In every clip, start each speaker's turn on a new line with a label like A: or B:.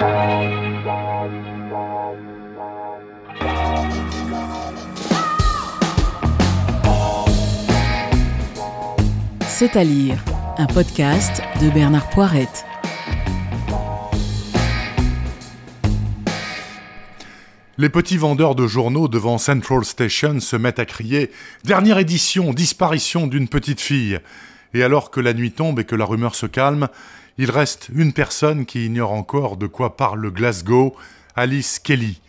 A: C'est à lire, un podcast de Bernard Poirette.
B: Les petits vendeurs de journaux devant Central Station se mettent à crier Dernière édition, disparition d'une petite fille. Et alors que la nuit tombe et que la rumeur se calme, il reste une personne qui ignore encore de quoi parle Glasgow, Alice Kelly.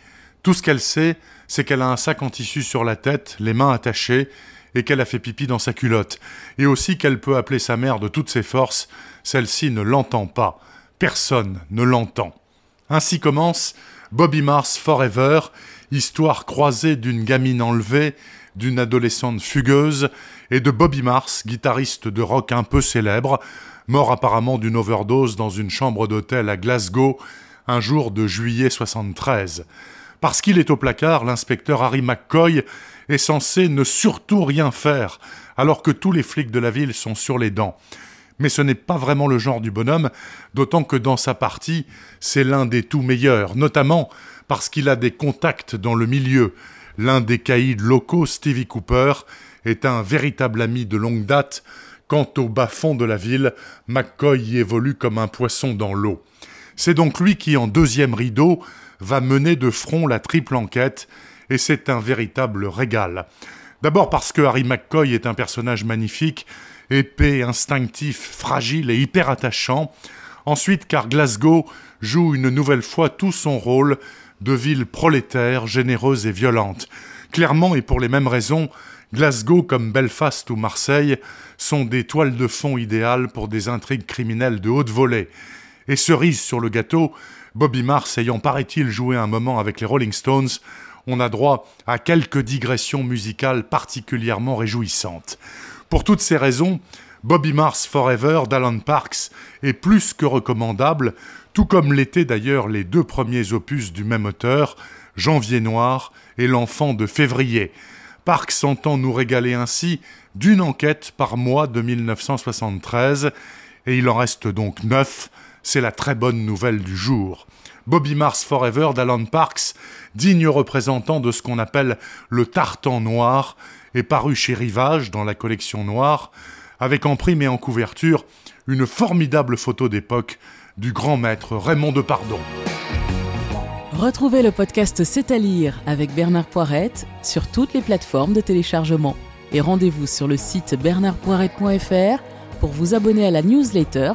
B: Tout ce qu'elle sait, c'est qu'elle a un sac en tissu sur la tête, les mains attachées, et qu'elle a fait pipi dans sa culotte, et aussi qu'elle peut appeler sa mère de toutes ses forces, celle-ci ne l'entend pas. Personne ne l'entend. Ainsi commence Bobby Mars Forever, histoire croisée d'une gamine enlevée, d'une adolescente fugueuse, et de Bobby Mars, guitariste de rock un peu célèbre, mort apparemment d'une overdose dans une chambre d'hôtel à Glasgow un jour de juillet 73. Parce qu'il est au placard, l'inspecteur Harry McCoy est censé ne surtout rien faire, alors que tous les flics de la ville sont sur les dents. Mais ce n'est pas vraiment le genre du bonhomme, d'autant que dans sa partie, c'est l'un des tout meilleurs, notamment parce qu'il a des contacts dans le milieu. L'un des caïds locaux, Stevie Cooper, est un véritable ami de longue date. Quant au bas-fond de la ville, McCoy y évolue comme un poisson dans l'eau. C'est donc lui qui, en deuxième rideau, va mener de front la triple enquête et c'est un véritable régal. D'abord parce que Harry McCoy est un personnage magnifique, épais, instinctif, fragile et hyper attachant. Ensuite car Glasgow joue une nouvelle fois tout son rôle de ville prolétaire, généreuse et violente. Clairement et pour les mêmes raisons, Glasgow comme Belfast ou Marseille sont des toiles de fond idéales pour des intrigues criminelles de haute volée. Et cerise sur le gâteau, Bobby Mars ayant paraît-il joué un moment avec les Rolling Stones, on a droit à quelques digressions musicales particulièrement réjouissantes. Pour toutes ces raisons, Bobby Mars Forever d'Alan Parks est plus que recommandable, tout comme l'étaient d'ailleurs les deux premiers opus du même auteur, Janvier Noir et L'Enfant de Février. Parks entend nous régaler ainsi d'une enquête par mois de 1973, et il en reste donc neuf, c'est la très bonne nouvelle du jour. Bobby Mars Forever d'Alan Parks, digne représentant de ce qu'on appelle le tartan noir, est paru chez Rivage dans la collection noire, avec en prime et en couverture une formidable photo d'époque du grand maître Raymond de Pardon.
A: Retrouvez le podcast C'est à lire avec Bernard Poirette sur toutes les plateformes de téléchargement. Et rendez-vous sur le site bernardpoirette.fr pour vous abonner à la newsletter